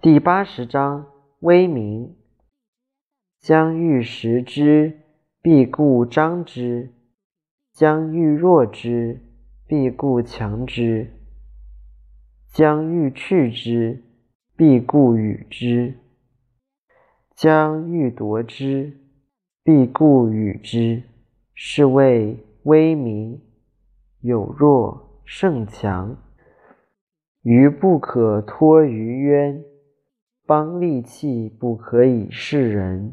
第八十章：威名。将欲食之，必固张之；将欲弱之，必固强之；将欲去之，必固与之；将欲夺之，必固与之。是谓威名。有弱胜强，鱼不可脱于渊，邦利器不可以示人。